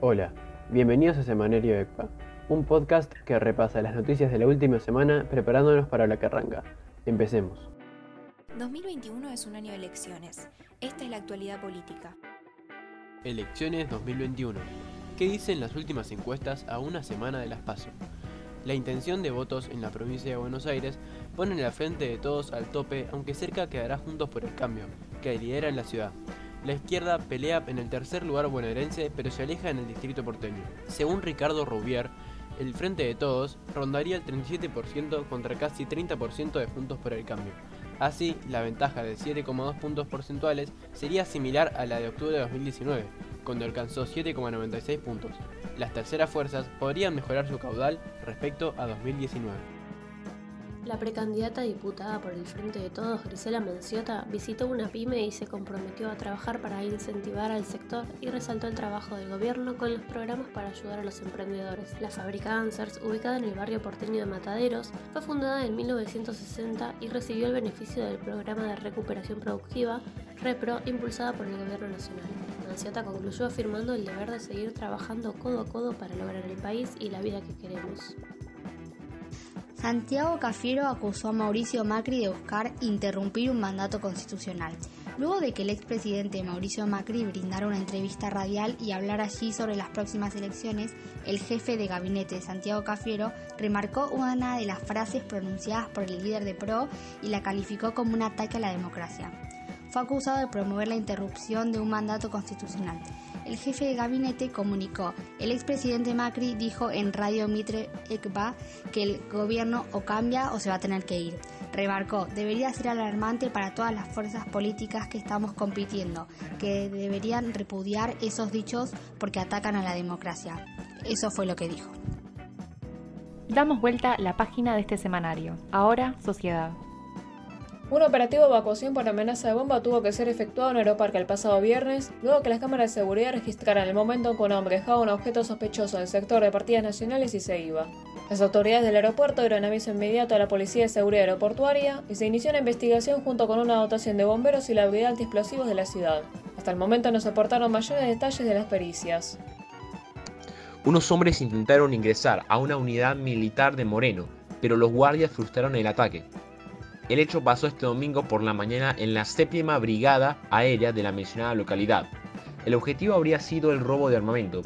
Hola, bienvenidos a Semanario ECPA, un podcast que repasa las noticias de la última semana preparándonos para la que arranca. Empecemos. 2021 es un año de elecciones. Esta es la actualidad política. Elecciones 2021. ¿Qué dicen las últimas encuestas a una semana de las PASO? La intención de votos en la provincia de Buenos Aires pone la frente de todos al tope, aunque cerca quedará Juntos por el Cambio, que lidera en la ciudad. La izquierda pelea en el tercer lugar bonaerense, pero se aleja en el distrito porteño. Según Ricardo Rouvier, el Frente de Todos rondaría el 37% contra casi 30% de Juntos por el Cambio. Así, la ventaja de 7,2 puntos porcentuales sería similar a la de octubre de 2019, cuando alcanzó 7,96 puntos. Las terceras fuerzas podrían mejorar su caudal respecto a 2019. La precandidata diputada por el Frente de Todos, Grisela Manciota, visitó una pyme y se comprometió a trabajar para incentivar al sector y resaltó el trabajo del gobierno con los programas para ayudar a los emprendedores. La fábrica Answers, ubicada en el barrio porteño de Mataderos, fue fundada en 1960 y recibió el beneficio del programa de recuperación productiva REPRO impulsada por el gobierno nacional. Manciota concluyó afirmando el deber de seguir trabajando codo a codo para lograr el país y la vida que queremos. Santiago Cafiero acusó a Mauricio Macri de buscar interrumpir un mandato constitucional. Luego de que el expresidente Mauricio Macri brindara una entrevista radial y hablara allí sobre las próximas elecciones, el jefe de gabinete Santiago Cafiero remarcó una de las frases pronunciadas por el líder de PRO y la calificó como un ataque a la democracia. Fue acusado de promover la interrupción de un mandato constitucional el jefe de gabinete comunicó. El expresidente Macri dijo en Radio Mitre Ekba que el gobierno o cambia o se va a tener que ir. Remarcó, debería ser alarmante para todas las fuerzas políticas que estamos compitiendo, que deberían repudiar esos dichos porque atacan a la democracia. Eso fue lo que dijo. Damos vuelta la página de este semanario. Ahora, sociedad. Un operativo de evacuación por amenaza de bomba tuvo que ser efectuado en Aeroparque el pasado viernes, luego que las cámaras de seguridad registraran el momento en que un hombre dejaba un objeto sospechoso en el sector de partidas nacionales y se iba. Las autoridades del aeropuerto dieron aviso inmediato a la Policía de Seguridad Aeroportuaria y se inició una investigación junto con una dotación de bomberos y la habilidad antiexplosivos de la ciudad. Hasta el momento no se aportaron mayores detalles de las pericias. Unos hombres intentaron ingresar a una unidad militar de Moreno, pero los guardias frustraron el ataque. El hecho pasó este domingo por la mañana en la séptima brigada aérea de la mencionada localidad. El objetivo habría sido el robo de armamento.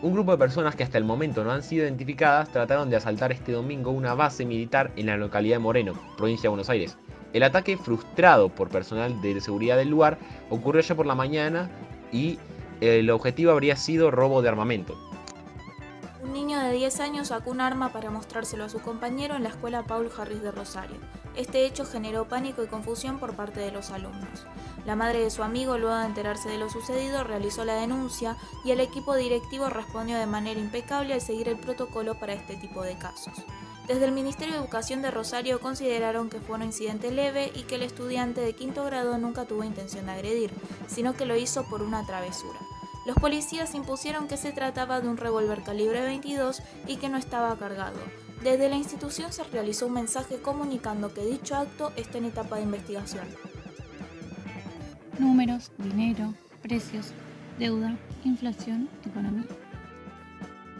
Un grupo de personas que hasta el momento no han sido identificadas trataron de asaltar este domingo una base militar en la localidad de Moreno, provincia de Buenos Aires. El ataque frustrado por personal de seguridad del lugar ocurrió ya por la mañana y el objetivo habría sido robo de armamento. De 10 años sacó un arma para mostrárselo a su compañero en la escuela Paul Harris de Rosario. Este hecho generó pánico y confusión por parte de los alumnos. La madre de su amigo, luego de enterarse de lo sucedido, realizó la denuncia y el equipo directivo respondió de manera impecable al seguir el protocolo para este tipo de casos. Desde el Ministerio de Educación de Rosario consideraron que fue un incidente leve y que el estudiante de quinto grado nunca tuvo intención de agredir, sino que lo hizo por una travesura. Los policías impusieron que se trataba de un revólver calibre 22 y que no estaba cargado. Desde la institución se realizó un mensaje comunicando que dicho acto está en etapa de investigación. Números, dinero, precios, deuda, inflación, economía.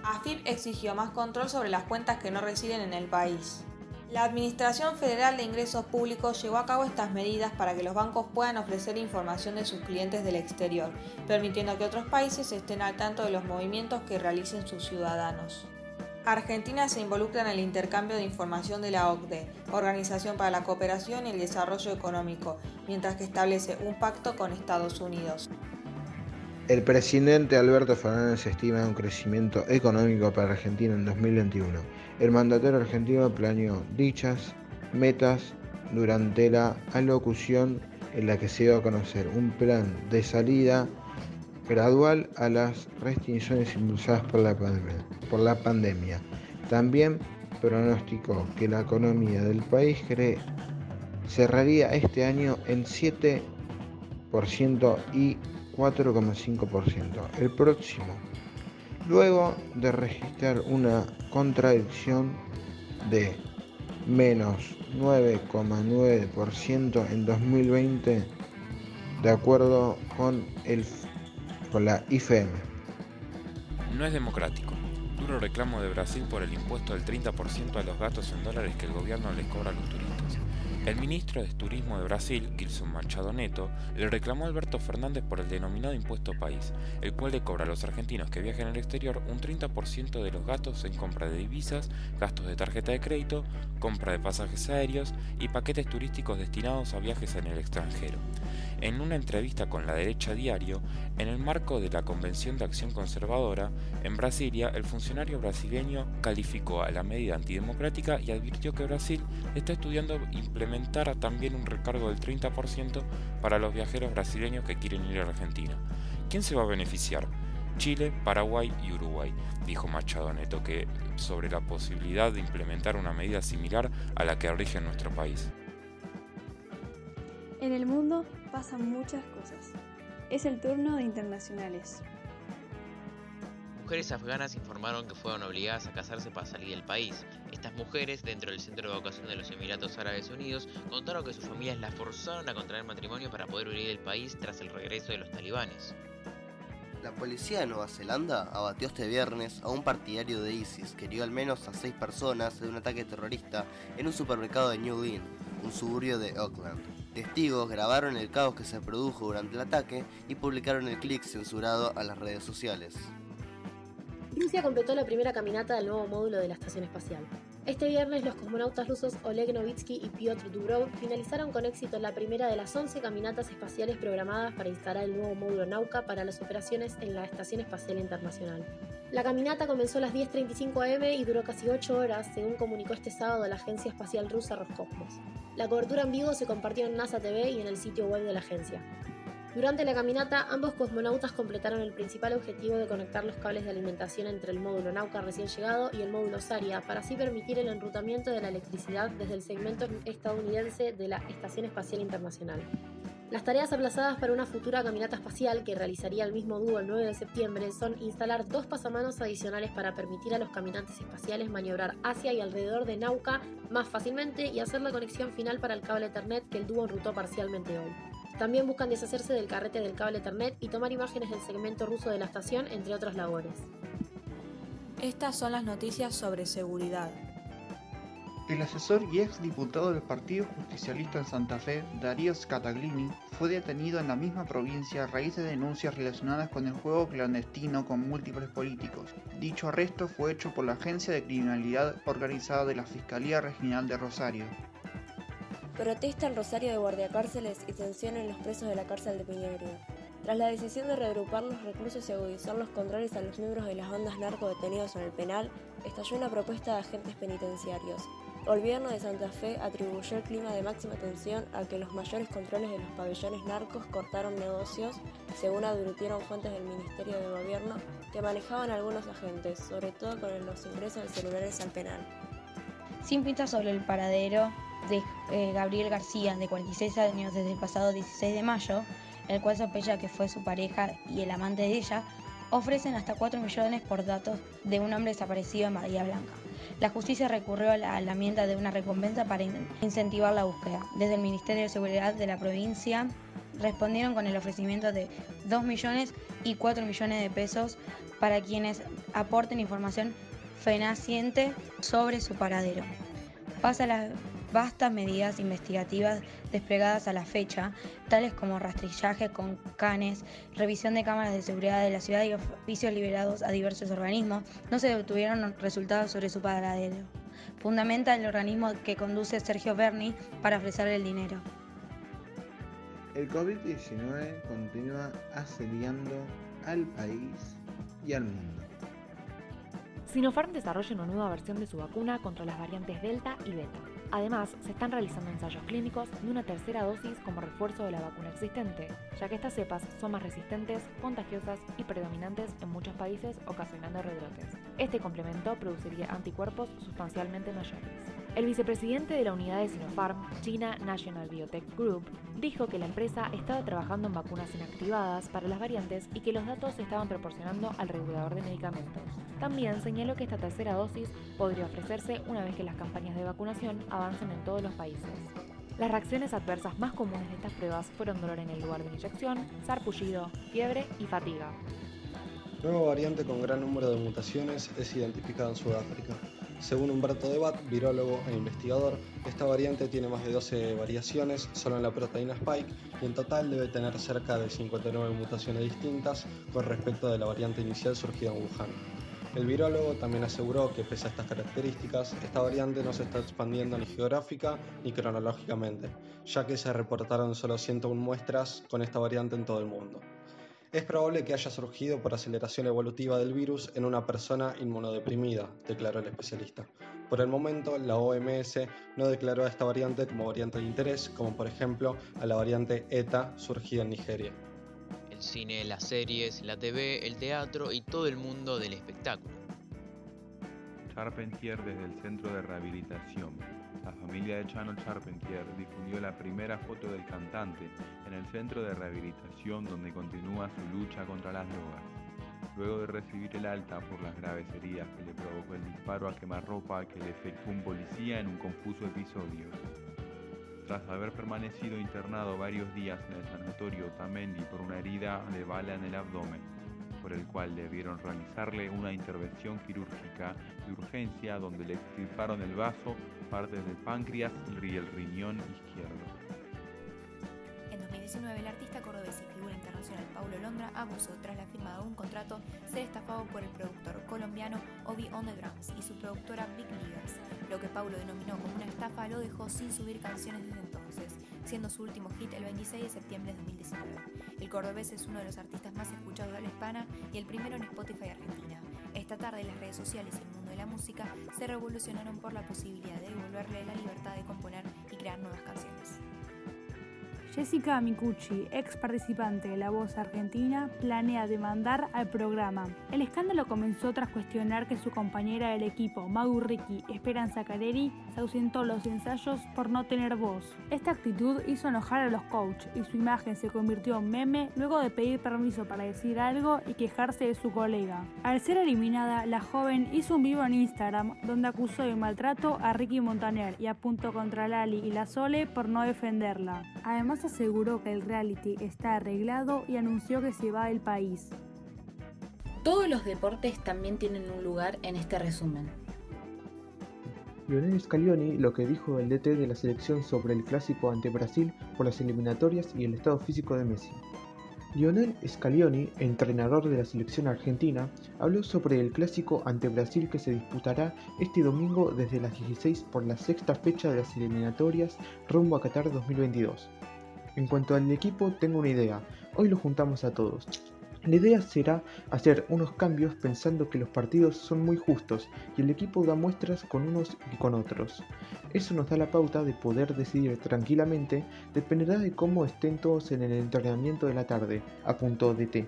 AFIP exigió más control sobre las cuentas que no residen en el país. La Administración Federal de Ingresos Públicos llevó a cabo estas medidas para que los bancos puedan ofrecer información de sus clientes del exterior, permitiendo que otros países estén al tanto de los movimientos que realicen sus ciudadanos. Argentina se involucra en el intercambio de información de la OCDE, Organización para la Cooperación y el Desarrollo Económico, mientras que establece un pacto con Estados Unidos. El presidente Alberto Fernández estima un crecimiento económico para Argentina en 2021. El mandatario argentino planeó dichas metas durante la alocución en la que se dio a conocer un plan de salida gradual a las restricciones impulsadas por la, pandemia. También pronosticó que la economía del país cerraría este año en 7% y 4,5% el próximo, luego de registrar una contradicción de menos 9,9% en 2020 de acuerdo con, el, con la IFM. No es democrático. Duro reclamo de Brasil por el impuesto del 30% a los gastos en dólares que el gobierno les cobra a los turistas. El ministro de Turismo de Brasil, Gilson Machado Neto, le reclamó a Alberto Fernández por el denominado impuesto país, el cual le cobra a los argentinos que viajen al exterior un 30% de los gastos en compra de divisas, gastos de tarjeta de crédito, compra de pasajes aéreos y paquetes turísticos destinados a viajes en el extranjero. En una entrevista con la derecha diario, en el marco de la Convención de Acción Conservadora, en Brasilia, el funcionario brasileño calificó a la medida antidemocrática y advirtió que Brasil está estudiando implementar también un recargo del 30% para los viajeros brasileños que quieren ir a Argentina. ¿Quién se va a beneficiar? Chile, Paraguay y Uruguay, dijo Machado Neto sobre la posibilidad de implementar una medida similar a la que rige en nuestro país. En el mundo pasan muchas cosas. Es el turno de internacionales. Mujeres afganas informaron que fueron obligadas a casarse para salir del país. Estas mujeres, dentro del Centro de Educación de los Emiratos Árabes Unidos, contaron que sus familias las forzaron a contraer matrimonio para poder huir del país tras el regreso de los talibanes. La policía de Nueva Zelanda abatió este viernes a un partidario de ISIS que hirió al menos a seis personas de un ataque terrorista en un supermercado de New Lynn, un suburbio de Auckland. Testigos grabaron el caos que se produjo durante el ataque y publicaron el clic censurado a las redes sociales. Rusia completó la primera caminata del nuevo módulo de la estación espacial. Este viernes los cosmonautas rusos Oleg Novitsky y Piotr Durov finalizaron con éxito la primera de las 11 caminatas espaciales programadas para instalar el nuevo módulo Nauka para las operaciones en la Estación Espacial Internacional. La caminata comenzó a las 10.35 am y duró casi 8 horas, según comunicó este sábado la agencia espacial rusa Roscosmos. La cobertura en vivo se compartió en NASA TV y en el sitio web de la agencia. Durante la caminata, ambos cosmonautas completaron el principal objetivo de conectar los cables de alimentación entre el módulo Nauka recién llegado y el módulo Saria para así permitir el enrutamiento de la electricidad desde el segmento estadounidense de la Estación Espacial Internacional. Las tareas aplazadas para una futura caminata espacial que realizaría el mismo dúo el 9 de septiembre son instalar dos pasamanos adicionales para permitir a los caminantes espaciales maniobrar hacia y alrededor de Nauka más fácilmente y hacer la conexión final para el cable Ethernet que el dúo enrutó parcialmente hoy. También buscan deshacerse del carrete del cable Ethernet y tomar imágenes del segmento ruso de la estación, entre otras labores. Estas son las noticias sobre seguridad. El asesor y ex diputado del Partido Justicialista en Santa Fe, Darío Scataglini, fue detenido en la misma provincia a raíz de denuncias relacionadas con el juego clandestino con múltiples políticos. Dicho arresto fue hecho por la Agencia de Criminalidad Organizada de la Fiscalía Regional de Rosario. Protesta en Rosario de guardiacárceles y tensión en los presos de la cárcel de Piñeiro. Tras la decisión de reagrupar los reclusos y agudizar los controles a los miembros de las bandas narco detenidos en el penal, estalló una propuesta de agentes penitenciarios. El gobierno de Santa Fe atribuyó el clima de máxima tensión a que los mayores controles de los pabellones narcos cortaron negocios, según advirtieron fuentes del Ministerio de Gobierno que manejaban algunos agentes, sobre todo con los ingresos de celulares al penal. Sin pistas sobre el paradero de eh, Gabriel García, de 46 años, desde el pasado 16 de mayo, el cual sospecha que fue su pareja y el amante de ella, ofrecen hasta 4 millones por datos de un hombre desaparecido en Bahía Blanca. La justicia recurrió a la, a la enmienda de una recompensa para in- incentivar la búsqueda. Desde el Ministerio de Seguridad de la provincia respondieron con el ofrecimiento de 2 millones y 4 millones de pesos para quienes aporten información fehaciente sobre su paradero. Pasa las vastas medidas investigativas desplegadas a la fecha, tales como rastrillaje con canes, revisión de cámaras de seguridad de la ciudad y oficios liberados a diversos organismos, no se obtuvieron resultados sobre su paradero. Fundamenta el organismo que conduce Sergio Berni para ofrecer el dinero. El COVID-19 continúa asediando al país y al mundo. Sinopharm desarrolla una nueva versión de su vacuna contra las variantes Delta y Beta. Además, se están realizando ensayos clínicos de una tercera dosis como refuerzo de la vacuna existente, ya que estas cepas son más resistentes, contagiosas y predominantes en muchos países, ocasionando rebrotes. Este complemento produciría anticuerpos sustancialmente mayores. El vicepresidente de la unidad de Sinopharm, China National Biotech Group, dijo que la empresa estaba trabajando en vacunas inactivadas para las variantes y que los datos se estaban proporcionando al regulador de medicamentos. También señaló que esta tercera dosis podría ofrecerse una vez que las campañas de vacunación avancen en todos los países. Las reacciones adversas más comunes de estas pruebas fueron dolor en el lugar de inyección, sarpullido, fiebre y fatiga. Nueva variante con gran número de mutaciones es identificada en Sudáfrica. Según Humberto Debat, virólogo e investigador, esta variante tiene más de 12 variaciones solo en la proteína Spike y en total debe tener cerca de 59 mutaciones distintas con respecto de la variante inicial surgida en Wuhan. El virólogo también aseguró que pese a estas características, esta variante no se está expandiendo ni geográfica ni cronológicamente, ya que se reportaron solo 101 muestras con esta variante en todo el mundo. Es probable que haya surgido por aceleración evolutiva del virus en una persona inmunodeprimida, declaró el especialista. Por el momento, la OMS no declaró a esta variante como variante de interés, como por ejemplo a la variante ETA surgida en Nigeria. El cine, las series, la TV, el teatro y todo el mundo del espectáculo. Charpentier desde el Centro de Rehabilitación. La familia de Chano Charpentier difundió la primera foto del cantante en el centro de rehabilitación donde continúa su lucha contra las drogas. Luego de recibir el alta por las graves heridas que le provocó el disparo a quemarropa que le efectuó un policía en un confuso episodio. Tras haber permanecido internado varios días en el sanatorio Tamendi por una herida de bala en el abdomen, por el cual debieron realizarle una intervención quirúrgica de urgencia donde le extirparon el vaso, partes del páncreas y el riñón izquierdo. En 2019, el artista cordobés y figura internacional Paulo Londra acusó, tras la firma de un contrato, ser estafado por el productor colombiano Obi On The Drums y su productora Big Leaguers. Lo que Paulo denominó como una estafa lo dejó sin subir canciones desde entonces, siendo su último hit el 26 de septiembre de 2019. El cordobés es uno de los artistas más escuchados de habla hispana y el primero en Spotify Argentina. Esta tarde las redes sociales y la música se revolucionaron por la posibilidad de devolverle la libertad de componer y crear nuevas canciones. Jessica Micucci, ex participante de La Voz Argentina, planea demandar al programa. El escándalo comenzó tras cuestionar que su compañera del equipo, Magu Ricky Esperanza Careri, se ausentó los ensayos por no tener voz. Esta actitud hizo enojar a los coaches y su imagen se convirtió en meme luego de pedir permiso para decir algo y quejarse de su colega. Al ser eliminada, la joven hizo un vivo en Instagram donde acusó de maltrato a Ricky Montaner y apuntó contra Lali y la Sole por no defenderla. Además aseguró que el reality está arreglado y anunció que se va del país. Todos los deportes también tienen un lugar en este resumen. Lionel Scalioni lo que dijo el DT de la selección sobre el clásico ante Brasil por las eliminatorias y el estado físico de Messi. Lionel Scalioni, entrenador de la selección argentina, habló sobre el clásico ante Brasil que se disputará este domingo desde las 16 por la sexta fecha de las eliminatorias rumbo a Qatar 2022. En cuanto al equipo, tengo una idea. Hoy lo juntamos a todos. La idea será hacer unos cambios pensando que los partidos son muy justos y el equipo da muestras con unos y con otros. Eso nos da la pauta de poder decidir tranquilamente, dependerá de cómo estén todos en el entrenamiento de la tarde, apuntó DT.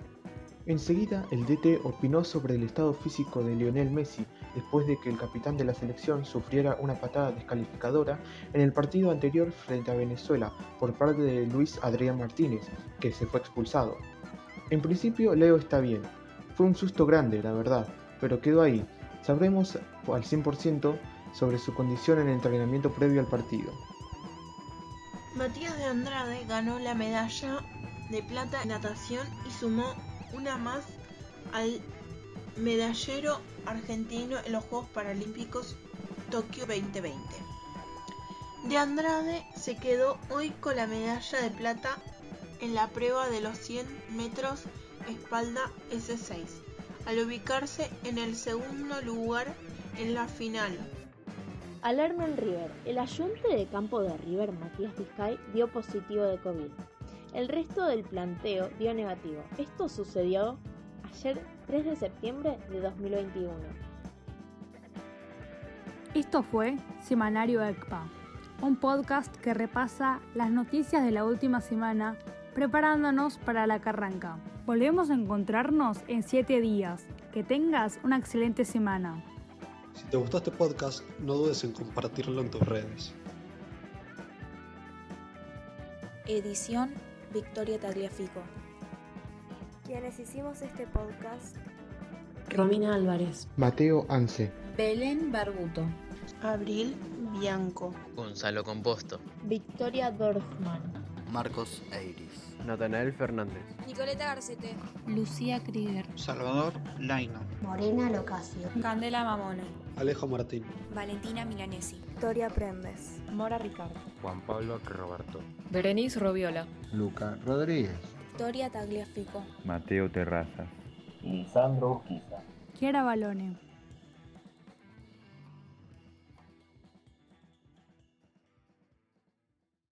Enseguida, el DT opinó sobre el estado físico de Lionel Messi después de que el capitán de la selección sufriera una patada descalificadora en el partido anterior frente a Venezuela por parte de Luis Adrián Martínez, que se fue expulsado. En principio, Leo está bien. Fue un susto grande, la verdad, pero quedó ahí. Sabremos al 100% sobre su condición en el entrenamiento previo al partido. Matías de Andrade ganó la medalla de plata en natación y sumó una más al medallero argentino en los Juegos Paralímpicos Tokio 2020. De Andrade se quedó hoy con la medalla de plata en la prueba de los 100 metros espalda S6, al ubicarse en el segundo lugar en la final. Alarma en River. El ayunte de campo de River, Matías Vizcay, dio positivo de COVID. El resto del planteo dio negativo. Esto sucedió ayer 3 de septiembre de 2021. Esto fue Semanario ECPA, un podcast que repasa las noticias de la última semana preparándonos para la carranca. Volvemos a encontrarnos en 7 días. Que tengas una excelente semana. Si te gustó este podcast, no dudes en compartirlo en tus redes. Edición Victoria Tagliafico. Quienes hicimos este podcast, Romina Álvarez, Mateo Anse, Belén Barbuto, Abril Bianco, Gonzalo Composto, Victoria Dorfman, Marcos Eiris. Natanael Fernández. Nicoleta Garcete. Lucía Krieger. Salvador Laino. Morena Locasio. Candela Mamone. Alejo Martín. Valentina Milanesi. Victoria Prendes. Mora Ricardo. Juan Pablo Roberto. Berenice Robiola. Luca Rodríguez. Victoria Tagliafico. Mateo Terrazas. Lisandro Urquiza. Chiara Balone.